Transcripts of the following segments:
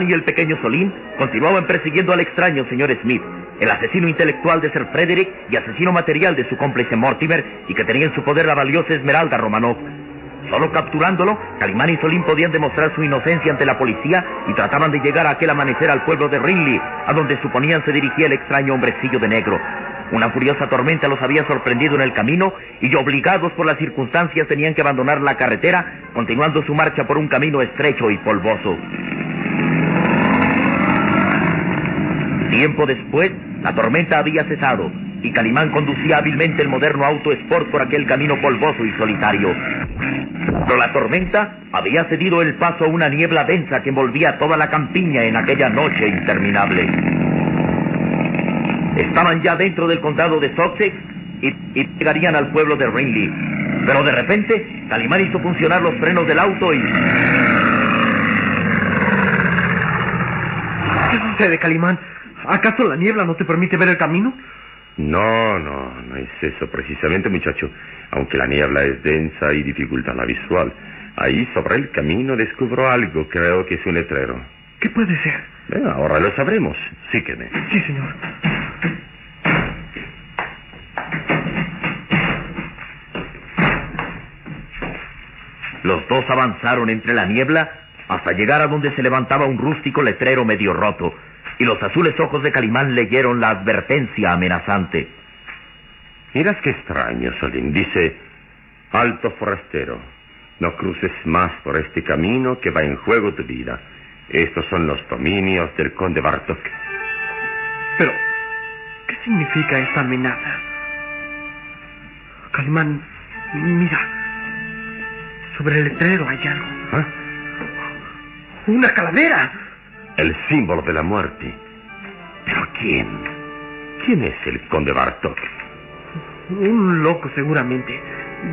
Y el pequeño Solín continuaban persiguiendo al extraño señor Smith, el asesino intelectual de Sir Frederick y asesino material de su cómplice Mortimer y que tenía en su poder la valiosa Esmeralda Romanov. Solo capturándolo, Calimán y Solín podían demostrar su inocencia ante la policía y trataban de llegar a aquel amanecer al pueblo de Rinley, a donde suponían se dirigía el extraño hombrecillo de negro. Una furiosa tormenta los había sorprendido en el camino y obligados por las circunstancias tenían que abandonar la carretera, continuando su marcha por un camino estrecho y polvoso. Tiempo después, la tormenta había cesado y Calimán conducía hábilmente el moderno auto Sport por aquel camino polvoso y solitario. Pero la tormenta había cedido el paso a una niebla densa que envolvía toda la campiña en aquella noche interminable. Estaban ya dentro del condado de Sussex y, llegarían al pueblo de Ringley. Pero de repente, Calimán hizo funcionar los frenos del auto y... ¿Qué sucede, Calimán? ¿Acaso la niebla no te permite ver el camino? No, no, no es eso precisamente, muchacho. Aunque la niebla es densa y dificulta la visual. Ahí sobre el camino descubro algo, creo que es un letrero. ¿Qué puede ser? Eh, ahora lo sabremos. Sígueme. Sí, señor. Los dos avanzaron entre la niebla hasta llegar a donde se levantaba un rústico letrero medio roto, y los azules ojos de Calimán leyeron la advertencia amenazante. Miras qué extraño, Solín. Dice, alto forastero, no cruces más por este camino que va en juego tu vida. Estos son los dominios del conde Bartok. Pero, ¿qué significa esta amenaza? Calimán, mira. Sobre el letrero hay algo. ¿Ah? ¡Una calavera! El símbolo de la muerte. ¿Pero quién? ¿Quién es el conde Bartok? Un loco, seguramente,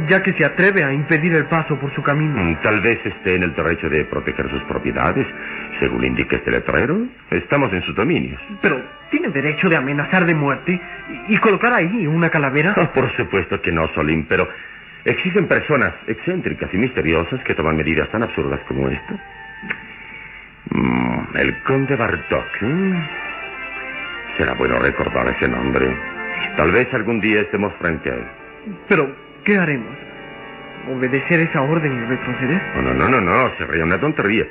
ya que se atreve a impedir el paso por su camino. Mm, Tal vez esté en el derecho de proteger sus propiedades, según indica este letrero. Estamos en sus dominios. Pero, ¿tiene derecho de amenazar de muerte y, colocar ahí una calavera? Por supuesto que no, Solín, pero existen personas excéntricas y misteriosas que toman medidas tan absurdas como esta. Mm, el conde Bartok. ¿eh? Será bueno recordar ese nombre. Tal vez algún día estemos frente a él. Pero, ¿qué haremos? ¿Obedecer esa orden y retroceder? No, no, no, no, no, sería una tontería.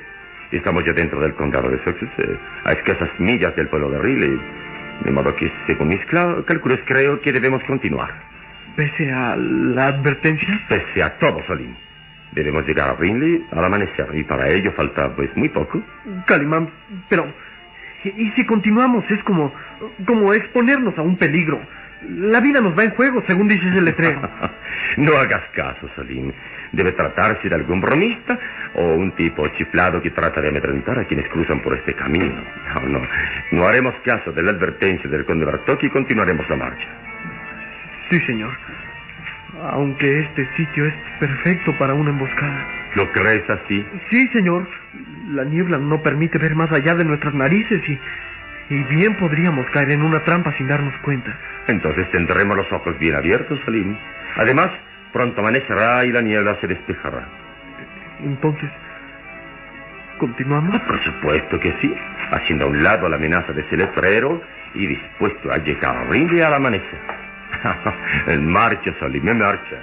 Estamos ya dentro del condado de Sussex, eh, a escasas millas del pueblo de Riley. De modo que, según mis cálculos, creo que debemos continuar. Pese a la advertencia. Pese a todo, Solín. Debemos llegar a Rinley al amanecer y para ello falta, pues, muy poco. Calimán, pero... ¿Y si continuamos es como... como exponernos a un peligro? La vida nos va en juego, según dice ese letrero. no hagas caso, Solín. Debe tratarse de algún bromista o un tipo chiflado que trata de amedrentar a quienes cruzan por este camino. No, no. No haremos caso de la advertencia del conde Bartok y continuaremos la marcha. Sí, señor. Aunque este sitio es perfecto para una emboscada. ¿Lo crees así? Sí, señor. La niebla no permite ver más allá de nuestras narices y, y bien podríamos caer en una trampa sin darnos cuenta. Entonces tendremos los ojos bien abiertos, Salim. Además, pronto amanecerá y la niebla se despejará. Entonces, ¿continuamos? Por supuesto que sí. Haciendo a un lado la amenaza de ese letrero y dispuesto a llegar a al amanecer. en marcha, Salim, en marcha.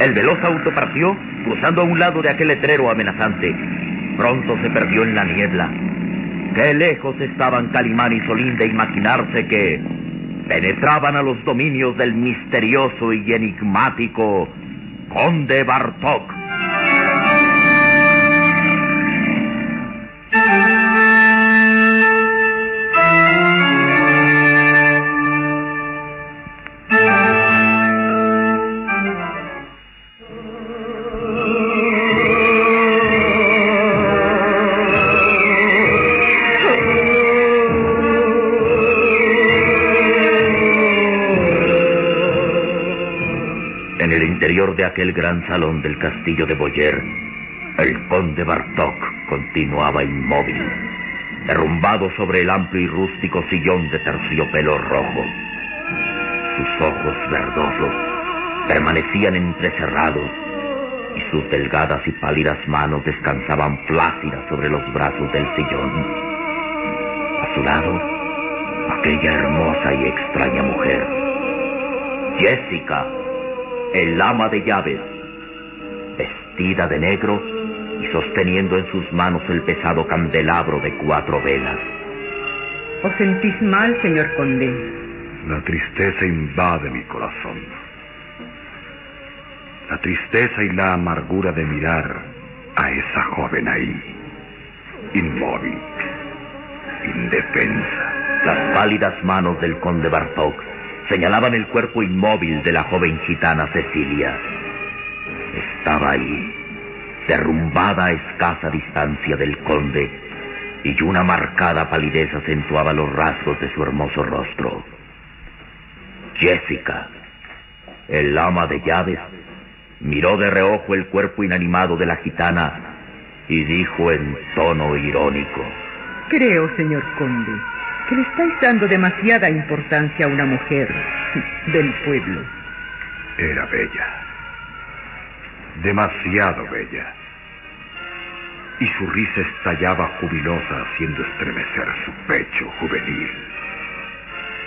El veloz auto partió, cruzando a un lado de aquel letrero amenazante. Pronto se perdió en la niebla. Qué lejos estaban Calimán y Solín de imaginarse que penetraban a los dominios del misterioso y enigmático Conde Bartok. Aquel gran salón del castillo de Boyer, el conde Bartok continuaba inmóvil, derrumbado sobre el amplio y rústico sillón de terciopelo rojo. Sus ojos verdosos permanecían entrecerrados y sus delgadas y pálidas manos descansaban plácidas sobre los brazos del sillón. A su lado, aquella hermosa y extraña mujer, Jessica, el ama de llaves, vestida de negro y sosteniendo en sus manos el pesado candelabro de cuatro velas. ¿Os sentís mal, señor conde? La tristeza invade mi corazón. La tristeza y la amargura de mirar a esa joven ahí, inmóvil, indefensa. Las pálidas manos del conde Bartok señalaban el cuerpo inmóvil de la joven gitana Cecilia. Estaba ahí, derrumbada a escasa distancia del conde, y una marcada palidez acentuaba los rasgos de su hermoso rostro. Jessica, el ama de llaves, miró de reojo el cuerpo inanimado de la gitana y dijo en tono irónico. Creo, señor conde, que le estáis dando demasiada importancia a una mujer del pueblo. Era bella. Demasiado bella. Y su risa estallaba jubilosa haciendo estremecer su pecho juvenil.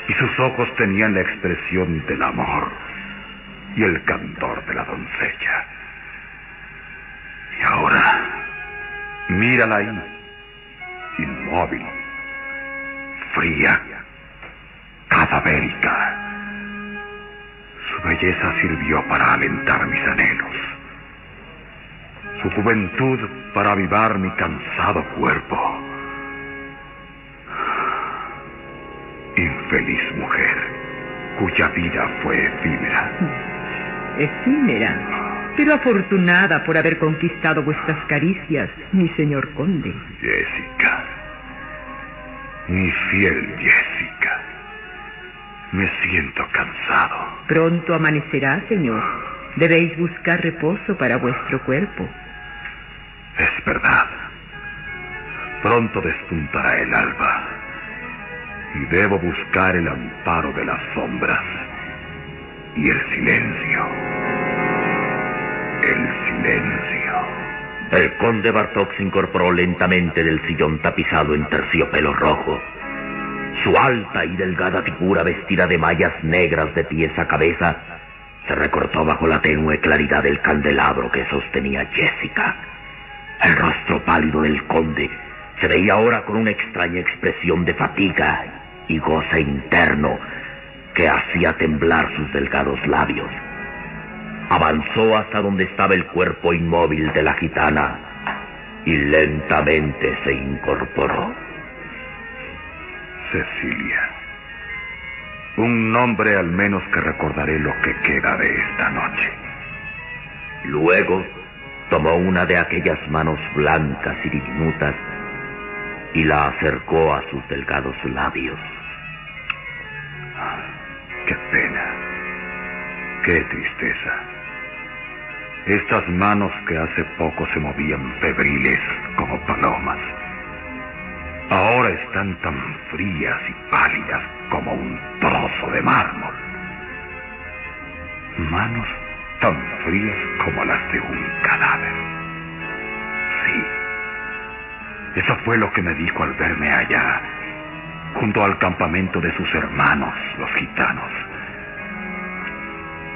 Y sus ojos tenían la expresión del amor y el candor de la doncella. Y ahora, mírala ahí, inmóvil, fría, cadavérica. Su belleza sirvió para alentar mis anhelos. Su juventud para avivar mi cansado cuerpo. Infeliz mujer, cuya vida fue efímera. Efímera, pero afortunada por haber conquistado vuestras caricias, mi señor conde. Jessica. Mi fiel Jessica. Me siento cansado. Pronto amanecerá, señor. Debéis buscar reposo para vuestro cuerpo. Es verdad. Pronto despuntará el alba. Y debo buscar el amparo de las sombras y el silencio. El silencio. El conde Bartok se incorporó lentamente del sillón tapizado en terciopelo rojo. Su alta y delgada figura vestida de mallas negras de pies a cabeza se recortó bajo la tenue claridad del candelabro que sostenía Jessica. El rostro pálido del conde se veía ahora con una extraña expresión de fatiga y goce interno que hacía temblar sus delgados labios. Avanzó hasta donde estaba el cuerpo inmóvil de la gitana y lentamente se incorporó. Cecilia. Un nombre al menos que recordaré lo que queda de esta noche. Luego tomó una de aquellas manos blancas y diminutas y la acercó a sus delgados labios. Qué pena. Qué tristeza. Estas manos que hace poco se movían febriles como palomas. Ahora están tan frías y pálidas como un trozo de mármol. Manos tan frías como las de un cadáver. Sí. Eso fue lo que me dijo al verme allá, junto al campamento de sus hermanos, los gitanos.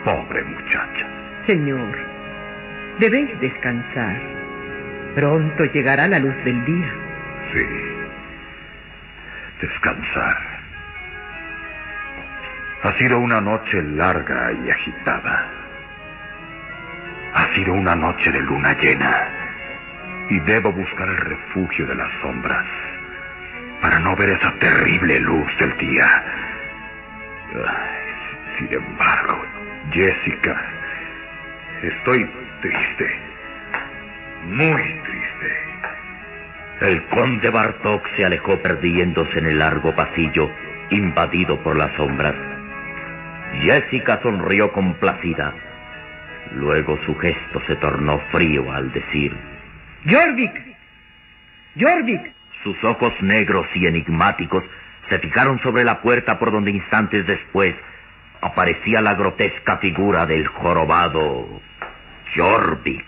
Pobre muchacha. Señor, debéis descansar. Pronto llegará la luz del día. Sí. Descansar. Ha sido una noche larga y agitada. Ha sido una noche de luna llena. Y debo buscar el refugio de las sombras para no ver esa terrible luz del día. Sin embargo, Jessica, estoy triste. Muy triste. El conde Bartok se alejó perdiéndose en el largo pasillo, invadido por las sombras. Jessica sonrió complacida. Luego su gesto se tornó frío al decir... ¡Jorvik! ¡Jorvik! Sus ojos negros y enigmáticos se fijaron sobre la puerta por donde instantes después aparecía la grotesca figura del jorobado Jorvik.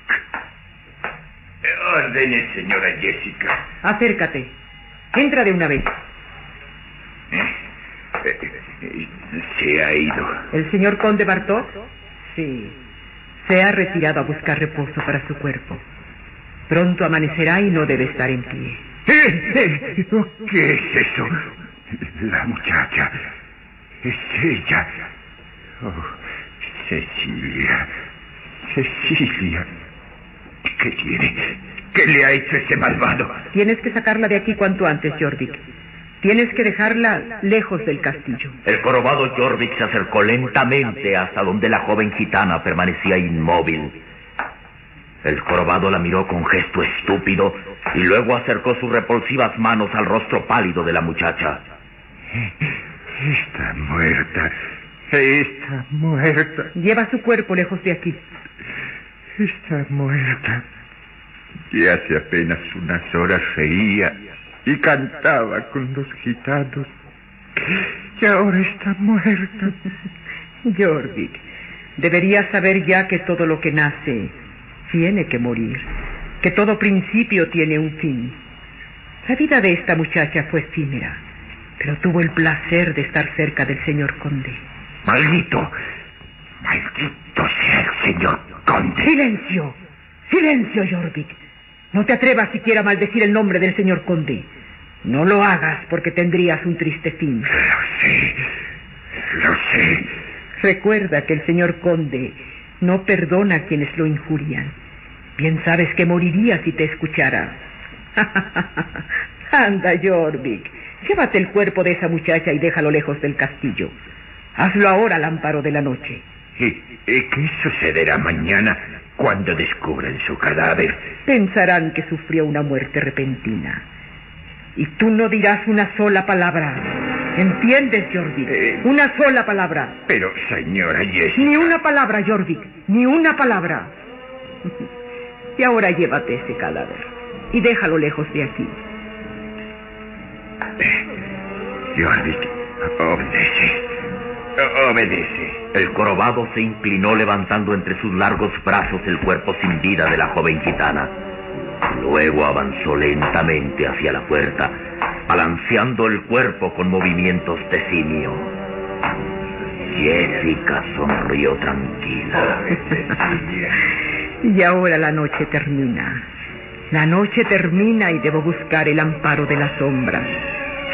Ordene, señora Jessica. Acércate. Entra de una vez. Se ha ido. ¿El señor conde Bartok? Sí. Se ha retirado a buscar reposo para su cuerpo. Pronto amanecerá y no debe estar en pie. ¿Qué es eso? La muchacha. Es ella. Oh, Cecilia. Cecilia. ¿Qué tiene? ¿Qué le ha hecho ese malvado? Tienes que sacarla de aquí cuanto antes, Jorvik. Tienes que dejarla lejos del castillo. El jorobado Jorvik se acercó lentamente hasta donde la joven gitana permanecía inmóvil. El jorobado la miró con gesto estúpido y luego acercó sus repulsivas manos al rostro pálido de la muchacha. Está muerta. Está muerta. Lleva su cuerpo lejos de aquí. Está muerta. Y hace apenas unas horas reía y cantaba con los gitanos. Y ahora está muerta. Jorvik, deberías saber ya que todo lo que nace tiene que morir, que todo principio tiene un fin. La vida de esta muchacha fue efímera, pero tuvo el placer de estar cerca del señor conde. Maldito, maldito sea el señor conde. Silencio, silencio, Jorvik. No te atrevas siquiera a maldecir el nombre del señor conde. No lo hagas porque tendrías un triste fin. Lo sé, lo sé. Recuerda que el señor conde no perdona a quienes lo injurian. Bien sabes que moriría si te escuchara. Anda, Jorvik. Llévate el cuerpo de esa muchacha y déjalo lejos del castillo. Hazlo ahora al amparo de la noche. ¿Y, y qué sucederá mañana cuando descubran su cadáver? Pensarán que sufrió una muerte repentina. Y tú no dirás una sola palabra. ¿Entiendes, Jorvik? Eh. Una sola palabra. Pero, señora Jessica... Ni una palabra, Jorvik. Ni una palabra. y ahora llévate ese cadáver. Y déjalo lejos de aquí. Jorvik, obedece. Obedece. El jorobado se inclinó levantando entre sus largos brazos el cuerpo sin vida de la joven gitana. Luego avanzó lentamente hacia la puerta, balanceando el cuerpo con movimientos de simio. Jessica sonrió tranquila. Y ahora la noche termina. La noche termina y debo buscar el amparo de las sombras.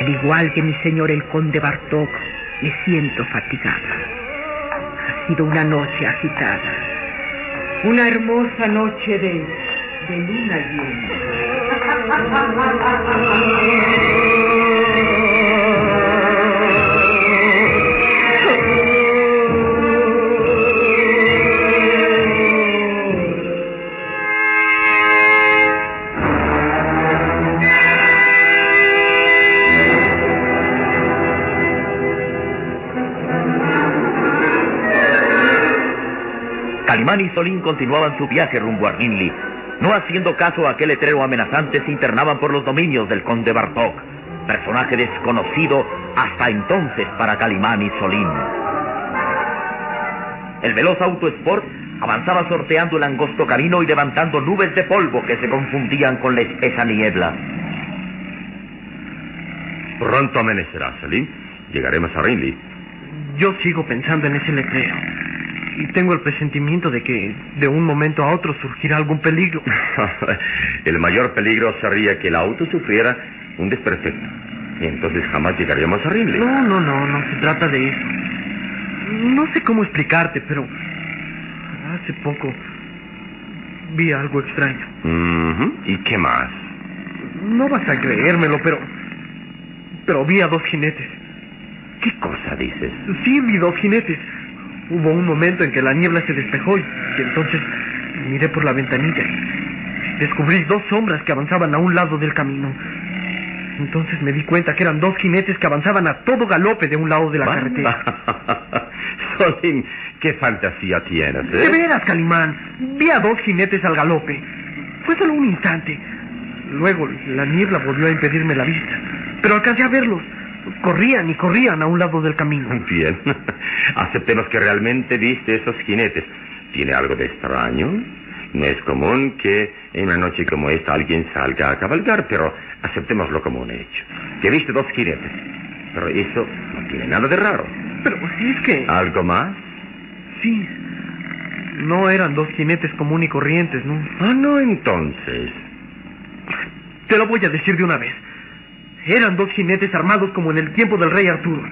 Al igual que mi señor el conde Bartok, me siento fatigada. Ha sido una noche agitada. Una hermosa noche de, de luna llena. Calimán y Solín continuaban su viaje rumbo a Rinley. No haciendo caso a aquel letrero amenazante, se internaban por los dominios del conde Bartok, personaje desconocido hasta entonces para Calimán y Solín. El veloz auto Sport avanzaba sorteando el angosto camino y levantando nubes de polvo que se confundían con la espesa niebla. Pronto amanecerá, Salim. Llegaremos a Rinley. Yo sigo pensando en ese letrero. Y tengo el presentimiento de que de un momento a otro surgirá algún peligro. el mayor peligro sería que el auto sufriera un desperfecto. Y entonces jamás llegaríamos a Rinley. No, no, no, no se trata de eso. No sé cómo explicarte, pero hace poco vi algo extraño. ¿Y qué más? No vas a creérmelo, pero... Pero vi a dos jinetes. ¿Qué cosa dices? Sí, vi dos jinetes. Hubo un momento en que la niebla se despejó y, y entonces miré por la ventanilla descubrí dos sombras que avanzaban a un lado del camino. Entonces me di cuenta que eran dos jinetes que avanzaban a todo galope de un lado de la carretera. Solín, qué fantasía tienes, ¿eh? De veras, Calimán. Vi a dos jinetes al galope. Fue solo un instante. Luego la niebla volvió a impedirme la vista. Pero alcancé a verlos. Corrían y corrían a un lado del camino. Bien. Aceptemos que realmente viste esos jinetes. ¿Tiene algo de extraño? No es común que en una noche como esta alguien salga a cabalgar, pero aceptémoslo como un hecho. Que viste dos jinetes. Pero eso no tiene nada de raro. Pero es que... ¿Algo más? Sí. No eran dos jinetes común y corrientes, ¿no? Ah, no, entonces. Te lo voy a decir de una vez. Eran dos jinetes armados como en el tiempo del rey Arturo.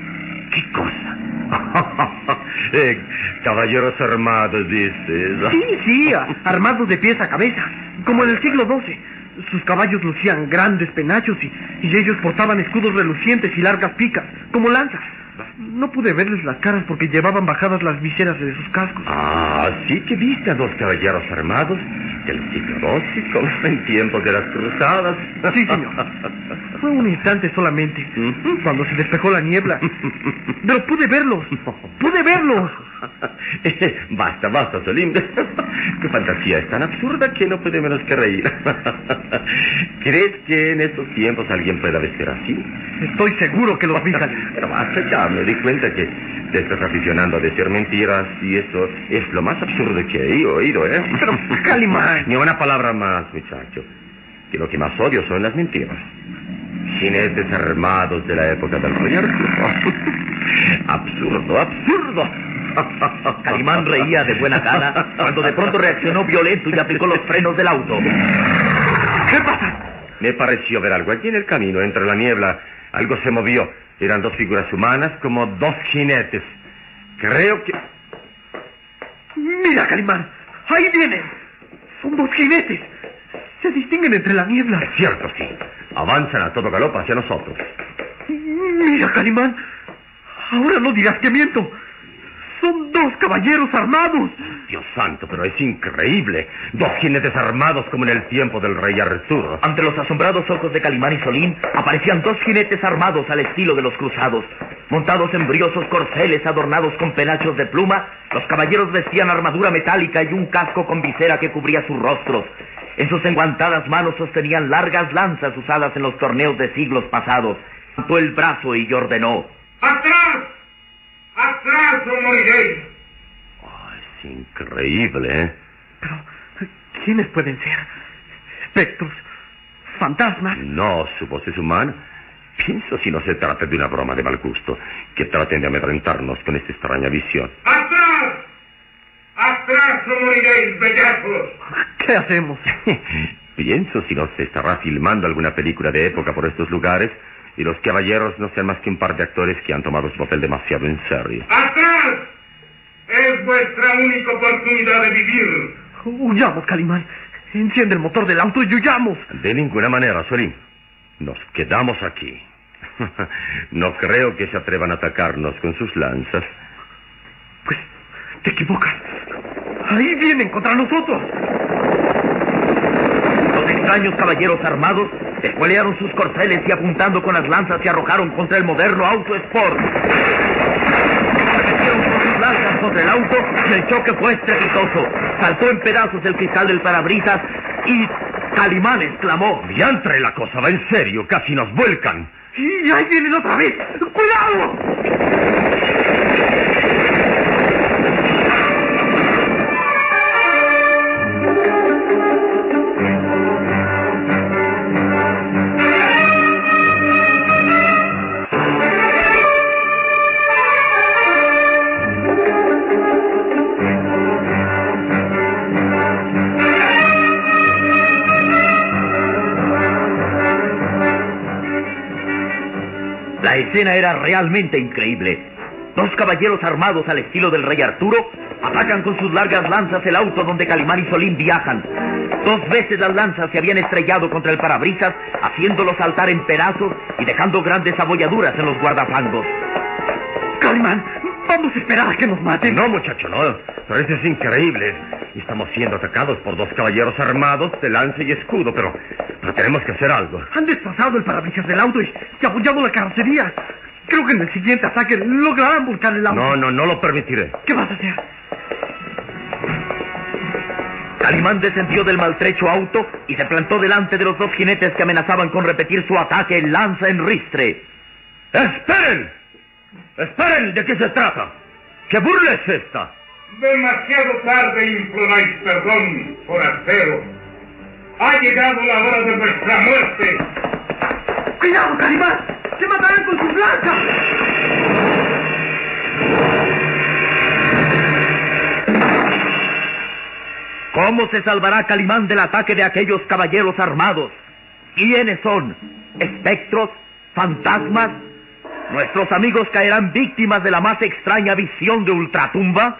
¿Qué cosa? Eh, caballeros armados, dices. Sí, sí, armados de pies a cabeza, como en el siglo XII. Sus caballos lucían grandes penachos y, y ellos portaban escudos relucientes y largas picas, como lanzas. No pude verles las caras porque llevaban bajadas las viseras de sus cascos. Ah, sí que viste a dos caballeros armados del siglo XII, como en tiempos de las cruzadas. Sí, señor. Fue un instante solamente, cuando se despejó la niebla. Pero pude verlos, pude verlos. Eh, basta, basta, Solim. Tu fantasía es tan absurda que no puede menos que reír. ¿Crees que en estos tiempos alguien pueda vestir así? Estoy seguro que los salir. Pero basta ya, me di cuenta que te estás aficionando a decir mentiras y eso es lo más absurdo que he oído, ¿eh? Pero, Calimán. Ni una palabra más, muchacho. Que lo que más odio son las mentiras. Jinetes armados de la época del rey Arturo. absurdo, absurdo. Calimán reía de buena gana cuando de pronto reaccionó violento y aplicó los frenos del auto. ¿Qué pasa? Me pareció ver algo allí en el camino, entre la niebla. Algo se movió. Eran dos figuras humanas como dos jinetes. Creo que... Mira, Calimán, ahí vienen. Son dos jinetes. Se distinguen entre la niebla. Es cierto, sí. Avanzan a todo galope hacia nosotros. Mira, Calimán. Ahora no dirás que miento. Son dos caballeros armados. Dios santo, pero es increíble. Dos jinetes armados como en el tiempo del rey Arturo. Ante los asombrados ojos de Calimán y Solín aparecían dos jinetes armados al estilo de los cruzados. Montados en briosos corceles adornados con penachos de pluma, los caballeros vestían armadura metálica y un casco con visera que cubría sus rostros. En sus enguantadas manos sostenían largas lanzas usadas en los torneos de siglos pasados. Levantó el brazo y ordenó. ¡Atrás! ¡Atrás o moriréis! Oh, es increíble, ¿eh? Pero, ¿quiénes pueden ser? ¿Espectros? ¿Fantasmas? No, su voz es humana. Pienso si no se trata de una broma de mal gusto, que traten de amedrentarnos con esta extraña visión. ¡Atrás! ¡Atrás o moriréis, bellacos! ¿Qué hacemos? Pienso si no se estará filmando alguna película de época por estos lugares y los caballeros no sean más que un par de actores que han tomado su papel demasiado en serio. ¡Atrás! Es vuestra única oportunidad de vivir. Huyamos, Calimán. Enciende el motor del auto y huyamos. De ninguna manera, Solín. Nos quedamos aquí. No creo que se atrevan a atacarnos con sus lanzas. Pues, te equivocas. Ahí vienen contra nosotros. Los extraños caballeros armados escuelearon sus corceles y apuntando con las lanzas se arrojaron contra el moderno auto Sport. Arremetieron con sus lanzas contra el auto y el choque fue estrepitoso. Saltó en pedazos el cristal del parabrisas y Calimán exclamó. ¡Diantre, la cosa va en serio! ¡Casi nos vuelcan! ¡Y ahí vienen otra vez! ¡Cuidado! Realmente increíble. Dos caballeros armados al estilo del rey Arturo atacan con sus largas lanzas el auto donde Calimán y Solín viajan. Dos veces las lanzas se habían estrellado contra el parabrisas, haciéndolo saltar en pedazos y dejando grandes abolladuras en los guardafangos. Calimán, vamos a esperar a que nos maten. No, muchacho, no. Pero eso es increíble. Estamos siendo atacados por dos caballeros armados de lanza y escudo, pero, pero tenemos que hacer algo. Han destrozado el parabrisas del auto y, y apoyado la carrocería. Creo que en el siguiente ataque lograrán volcar el auto. No, no, no lo permitiré. ¿Qué vas a hacer? Calimán descendió del maltrecho auto y se plantó delante de los dos jinetes que amenazaban con repetir su ataque en lanza en ristre. ¡Esperen! ¡Esperen! ¿De qué se trata? ¿Qué burla es esta? Demasiado tarde imploráis perdón, forastero. Ha llegado la hora de vuestra muerte. ¡Cuidado, Calimán! ¡Se lanzas! ¿Cómo se salvará Calimán del ataque de aquellos caballeros armados? ¿Quiénes son? ¿Espectros? ¿Fantasmas? ¿Nuestros amigos caerán víctimas de la más extraña visión de ultratumba?